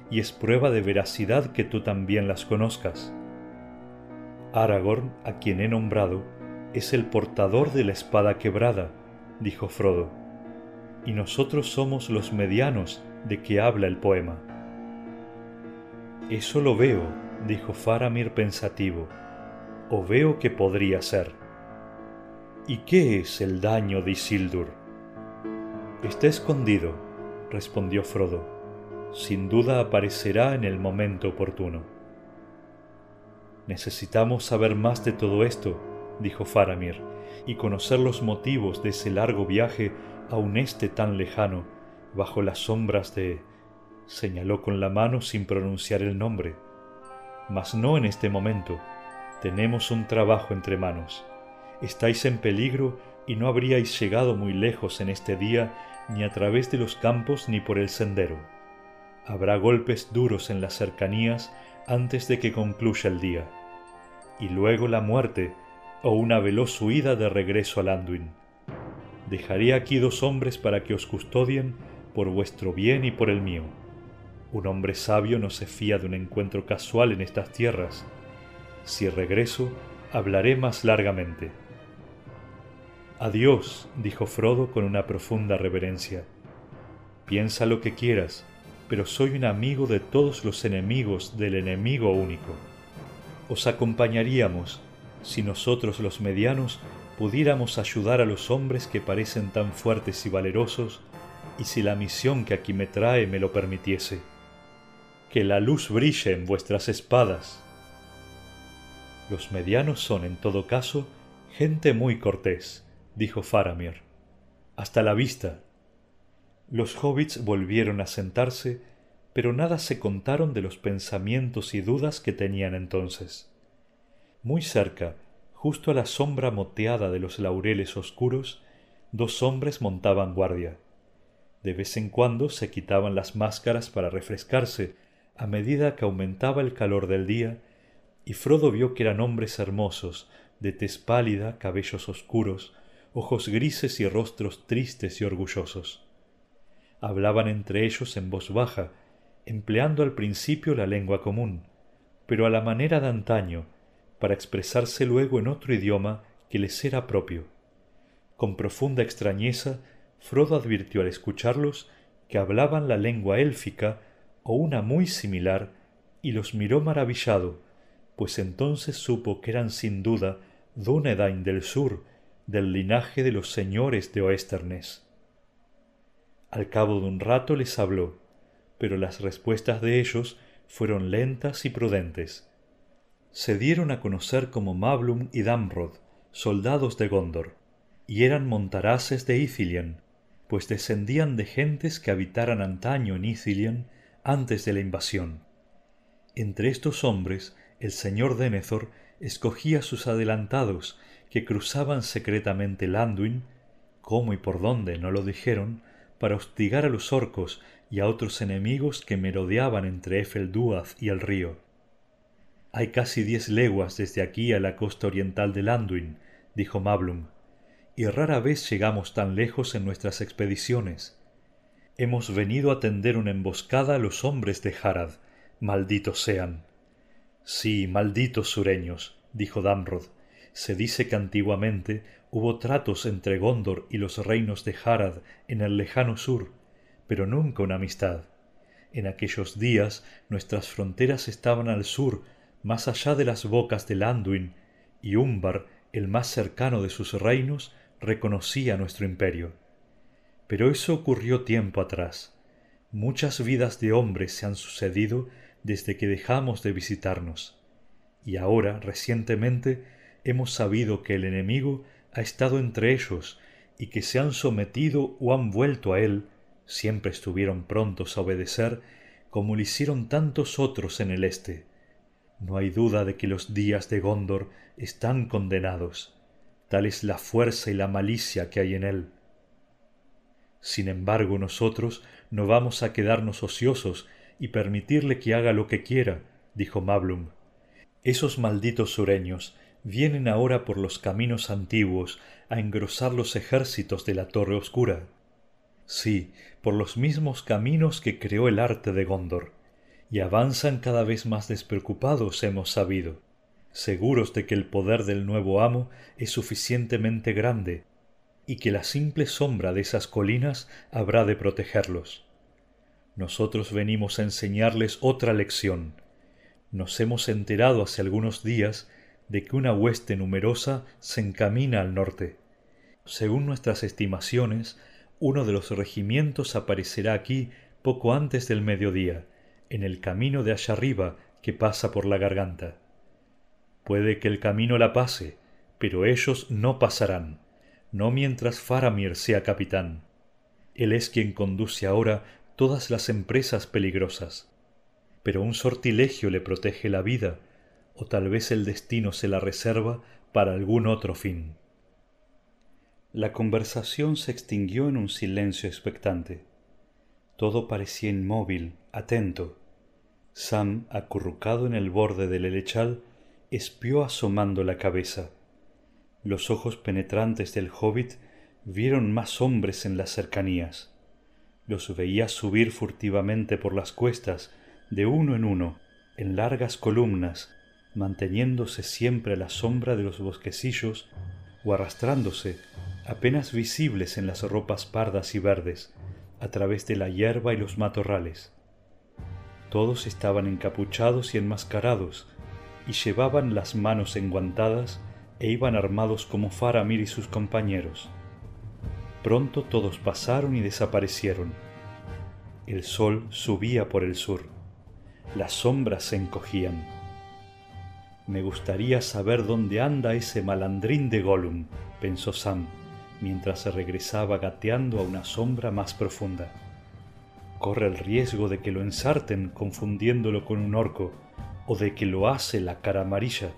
y es prueba de veracidad que tú también las conozcas. Aragorn, a quien he nombrado, es el portador de la espada quebrada, dijo Frodo, y nosotros somos los medianos de que habla el poema. Eso lo veo, dijo Faramir pensativo, o veo que podría ser. ¿Y qué es el daño de Isildur? Está escondido, respondió Frodo. Sin duda aparecerá en el momento oportuno. Necesitamos saber más de todo esto, dijo Faramir, y conocer los motivos de ese largo viaje a un este tan lejano, bajo las sombras de... señaló con la mano sin pronunciar el nombre. Mas no en este momento. Tenemos un trabajo entre manos. Estáis en peligro y no habríais llegado muy lejos en este día ni a través de los campos ni por el sendero. Habrá golpes duros en las cercanías antes de que concluya el día, y luego la muerte o una veloz huida de regreso al Anduin. Dejaré aquí dos hombres para que os custodien por vuestro bien y por el mío. Un hombre sabio no se fía de un encuentro casual en estas tierras. Si regreso, hablaré más largamente. Adiós, dijo Frodo con una profunda reverencia. Piensa lo que quieras, pero soy un amigo de todos los enemigos del enemigo único. Os acompañaríamos si nosotros los medianos pudiéramos ayudar a los hombres que parecen tan fuertes y valerosos, y si la misión que aquí me trae me lo permitiese. Que la luz brille en vuestras espadas. Los medianos son, en todo caso, gente muy cortés dijo Faramir. Hasta la vista. Los hobbits volvieron a sentarse, pero nada se contaron de los pensamientos y dudas que tenían entonces. Muy cerca, justo a la sombra moteada de los laureles oscuros, dos hombres montaban guardia. De vez en cuando se quitaban las máscaras para refrescarse a medida que aumentaba el calor del día, y Frodo vio que eran hombres hermosos, de tez pálida, cabellos oscuros, ojos grises y rostros tristes y orgullosos. Hablaban entre ellos en voz baja, empleando al principio la lengua común, pero a la manera de antaño, para expresarse luego en otro idioma que les era propio. Con profunda extrañeza, Frodo advirtió al escucharlos que hablaban la lengua élfica o una muy similar, y los miró maravillado, pues entonces supo que eran sin duda Dúnedain del sur del linaje de los señores de Oesternes. Al cabo de un rato les habló, pero las respuestas de ellos fueron lentas y prudentes. Se dieron a conocer como Mablum y Damrod, soldados de Gondor, y eran montaraces de Ithilien, pues descendían de gentes que habitaran antaño en Ithilien antes de la invasión. Entre estos hombres el señor Denethor escogía sus adelantados que cruzaban secretamente el Anduin, cómo y por dónde no lo dijeron, para hostigar a los orcos y a otros enemigos que merodeaban entre Efeldúaz y el río. Hay casi diez leguas desde aquí a la costa oriental de Anduin, dijo Mablum, y rara vez llegamos tan lejos en nuestras expediciones. Hemos venido a tender una emboscada a los hombres de Harad, malditos sean. Sí, malditos sureños, dijo Damrod. Se dice que antiguamente hubo tratos entre Gondor y los reinos de Harad en el lejano sur, pero nunca una amistad. En aquellos días nuestras fronteras estaban al sur, más allá de las bocas del Anduin, y Umbar, el más cercano de sus reinos, reconocía nuestro imperio. Pero eso ocurrió tiempo atrás. Muchas vidas de hombres se han sucedido desde que dejamos de visitarnos. Y ahora, recientemente, hemos sabido que el enemigo ha estado entre ellos y que se han sometido o han vuelto a él, siempre estuvieron prontos a obedecer, como lo hicieron tantos otros en el este. No hay duda de que los días de Gondor están condenados. Tal es la fuerza y la malicia que hay en él. Sin embargo, nosotros no vamos a quedarnos ociosos y permitirle que haga lo que quiera, dijo Mablum. Esos malditos sureños vienen ahora por los caminos antiguos a engrosar los ejércitos de la Torre Oscura. Sí, por los mismos caminos que creó el arte de Gondor, y avanzan cada vez más despreocupados, hemos sabido, seguros de que el poder del nuevo amo es suficientemente grande y que la simple sombra de esas colinas habrá de protegerlos. Nosotros venimos a enseñarles otra lección. Nos hemos enterado hace algunos días de que una hueste numerosa se encamina al norte. Según nuestras estimaciones, uno de los regimientos aparecerá aquí poco antes del mediodía, en el camino de allá arriba que pasa por la garganta. Puede que el camino la pase, pero ellos no pasarán no mientras Faramir sea capitán. Él es quien conduce ahora todas las empresas peligrosas. Pero un sortilegio le protege la vida, o tal vez el destino se la reserva para algún otro fin. La conversación se extinguió en un silencio expectante. Todo parecía inmóvil, atento. Sam, acurrucado en el borde del helechal, espió asomando la cabeza los ojos penetrantes del hobbit vieron más hombres en las cercanías. Los veía subir furtivamente por las cuestas, de uno en uno, en largas columnas, manteniéndose siempre a la sombra de los bosquecillos o arrastrándose, apenas visibles en las ropas pardas y verdes, a través de la hierba y los matorrales. Todos estaban encapuchados y enmascarados, y llevaban las manos enguantadas e iban armados como Faramir y sus compañeros. Pronto todos pasaron y desaparecieron. El sol subía por el sur. Las sombras se encogían. Me gustaría saber dónde anda ese malandrín de Gollum, pensó Sam, mientras se regresaba gateando a una sombra más profunda. Corre el riesgo de que lo ensarten confundiéndolo con un orco, o de que lo hace la cara amarilla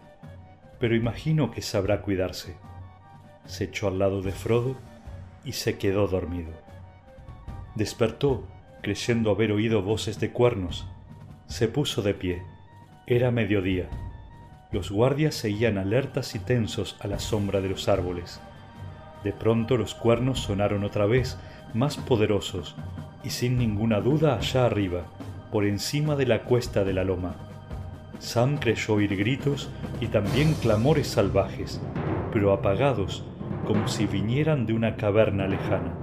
pero imagino que sabrá cuidarse. Se echó al lado de Frodo y se quedó dormido. Despertó, creyendo haber oído voces de cuernos. Se puso de pie. Era mediodía. Los guardias seguían alertas y tensos a la sombra de los árboles. De pronto los cuernos sonaron otra vez, más poderosos, y sin ninguna duda allá arriba, por encima de la cuesta de la loma. Sam creyó oír gritos y también clamores salvajes, pero apagados, como si vinieran de una caverna lejana.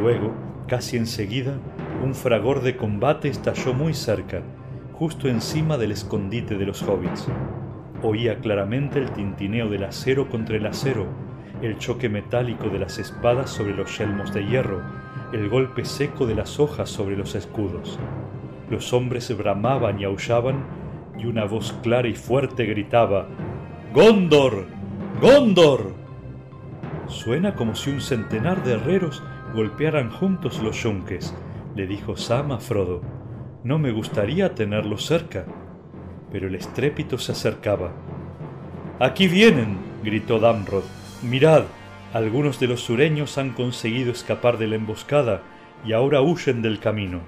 Luego, casi enseguida, un fragor de combate estalló muy cerca, justo encima del escondite de los hobbits. Oía claramente el tintineo del acero contra el acero, el choque metálico de las espadas sobre los yelmos de hierro, el golpe seco de las hojas sobre los escudos. Los hombres bramaban y aullaban, y una voz clara y fuerte gritaba Gondor. Gondor. Suena como si un centenar de herreros golpearan juntos los yunques, le dijo Sam a Frodo. No me gustaría tenerlos cerca. Pero el estrépito se acercaba. Aquí vienen, gritó Damrod. Mirad, Algunos de los sureños han conseguido escapar de la emboscada y ahora huyen del camino.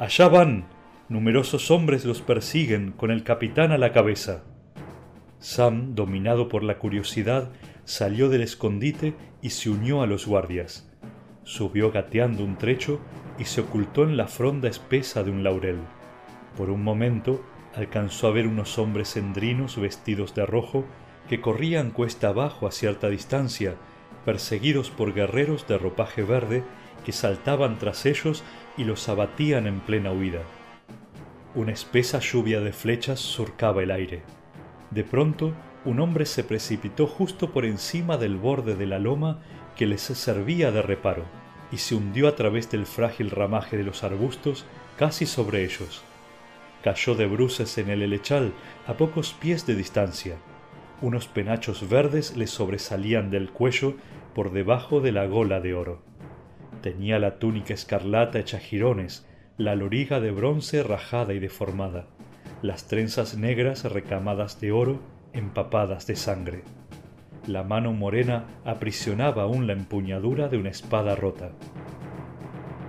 Allá van. Numerosos hombres los persiguen con el capitán a la cabeza. Sam, dominado por la curiosidad, salió del escondite y se unió a los guardias. Subió gateando un trecho y se ocultó en la fronda espesa de un laurel. Por un momento alcanzó a ver unos hombres endrinos vestidos de rojo que corrían cuesta abajo a cierta distancia, perseguidos por guerreros de ropaje verde que saltaban tras ellos y los abatían en plena huida. Una espesa lluvia de flechas surcaba el aire. De pronto, un hombre se precipitó justo por encima del borde de la loma que les servía de reparo, y se hundió a través del frágil ramaje de los arbustos casi sobre ellos. Cayó de bruces en el helechal a pocos pies de distancia. Unos penachos verdes le sobresalían del cuello por debajo de la gola de oro. Tenía la túnica escarlata hecha jirones, la loriga de bronce rajada y deformada, las trenzas negras recamadas de oro empapadas de sangre. La mano morena aprisionaba aún la empuñadura de una espada rota.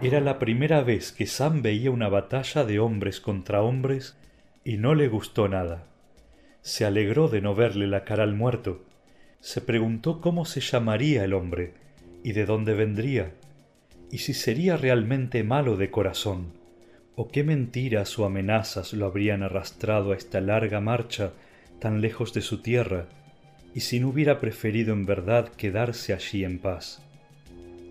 Era la primera vez que Sam veía una batalla de hombres contra hombres y no le gustó nada. Se alegró de no verle la cara al muerto. Se preguntó cómo se llamaría el hombre y de dónde vendría y si sería realmente malo de corazón, o qué mentiras o amenazas lo habrían arrastrado a esta larga marcha tan lejos de su tierra, y si no hubiera preferido en verdad quedarse allí en paz.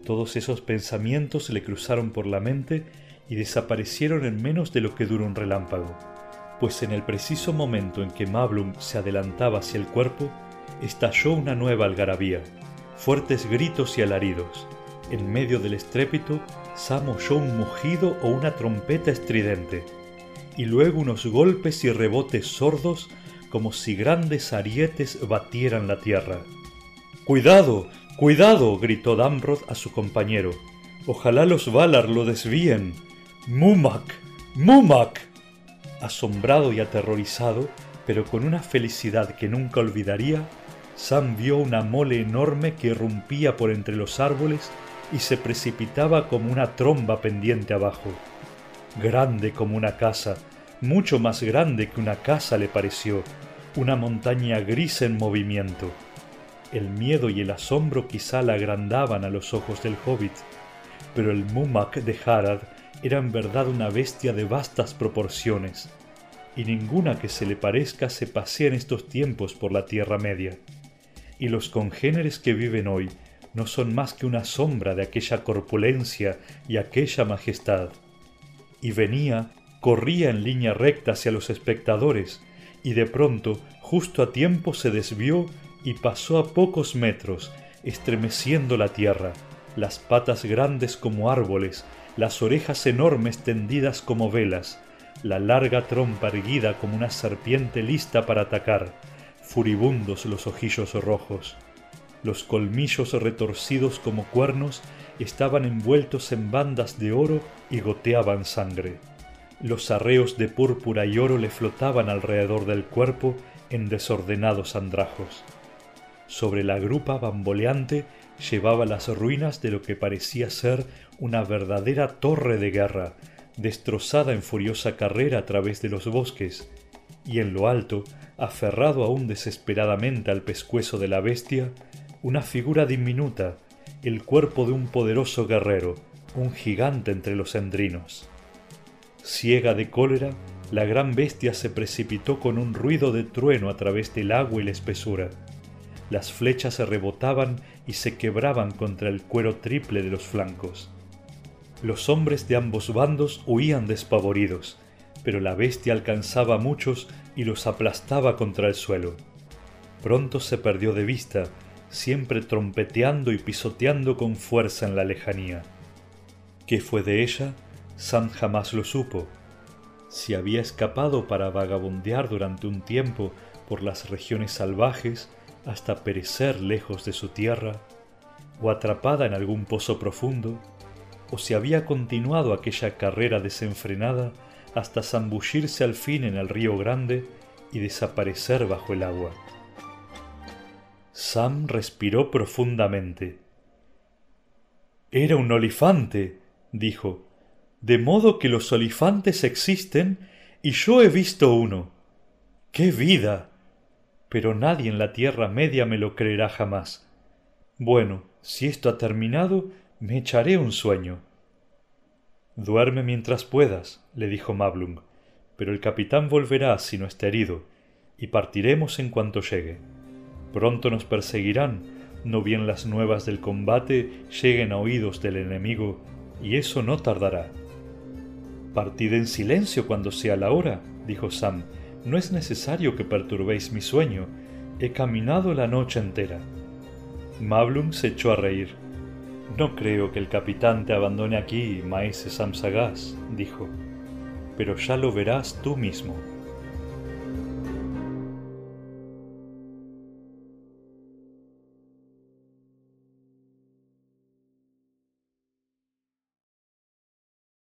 Todos esos pensamientos le cruzaron por la mente y desaparecieron en menos de lo que dura un relámpago, pues en el preciso momento en que Mablum se adelantaba hacia el cuerpo, estalló una nueva algarabía, fuertes gritos y alaridos, en medio del estrépito, Sam oyó un mugido o una trompeta estridente, y luego unos golpes y rebotes sordos como si grandes arietes batieran la tierra. ¡Cuidado! ¡Cuidado! gritó Damrod a su compañero. Ojalá los Valar lo desvíen. ¡Mumak! ¡Mumak! Asombrado y aterrorizado, pero con una felicidad que nunca olvidaría, Sam vio una mole enorme que irrumpía por entre los árboles y se precipitaba como una tromba pendiente abajo. Grande como una casa, mucho más grande que una casa le pareció, una montaña gris en movimiento. El miedo y el asombro quizá la agrandaban a los ojos del hobbit, pero el Mumak de Harad era en verdad una bestia de vastas proporciones, y ninguna que se le parezca se pasea en estos tiempos por la Tierra Media. Y los congéneres que viven hoy no son más que una sombra de aquella corpulencia y aquella majestad. Y venía, corría en línea recta hacia los espectadores, y de pronto, justo a tiempo, se desvió y pasó a pocos metros, estremeciendo la tierra, las patas grandes como árboles, las orejas enormes tendidas como velas, la larga trompa erguida como una serpiente lista para atacar, furibundos los ojillos rojos. Los colmillos retorcidos como cuernos estaban envueltos en bandas de oro y goteaban sangre. Los arreos de púrpura y oro le flotaban alrededor del cuerpo en desordenados andrajos. Sobre la grupa bamboleante llevaba las ruinas de lo que parecía ser una verdadera torre de guerra, destrozada en furiosa carrera a través de los bosques, y en lo alto, aferrado aún desesperadamente al pescuezo de la bestia, una figura diminuta, el cuerpo de un poderoso guerrero, un gigante entre los endrinos. Ciega de cólera, la gran bestia se precipitó con un ruido de trueno a través del agua y la espesura. Las flechas se rebotaban y se quebraban contra el cuero triple de los flancos. Los hombres de ambos bandos huían despavoridos, pero la bestia alcanzaba a muchos y los aplastaba contra el suelo. Pronto se perdió de vista siempre trompeteando y pisoteando con fuerza en la lejanía. ¿Qué fue de ella? Sam jamás lo supo. Si había escapado para vagabundear durante un tiempo por las regiones salvajes hasta perecer lejos de su tierra, o atrapada en algún pozo profundo, o si había continuado aquella carrera desenfrenada hasta zambullirse al fin en el río Grande y desaparecer bajo el agua. Sam respiró profundamente. Era un olifante, dijo, de modo que los olifantes existen y yo he visto uno. ¡Qué vida! Pero nadie en la Tierra Media me lo creerá jamás. Bueno, si esto ha terminado, me echaré un sueño. Duerme mientras puedas, le dijo Mablung, pero el capitán volverá si no está herido, y partiremos en cuanto llegue. Pronto nos perseguirán, no bien las nuevas del combate lleguen a oídos del enemigo, y eso no tardará. Partid en silencio cuando sea la hora, dijo Sam. No es necesario que perturbéis mi sueño. He caminado la noche entera. Mablum se echó a reír. No creo que el capitán te abandone aquí, maese Sam Sagaz, dijo. Pero ya lo verás tú mismo.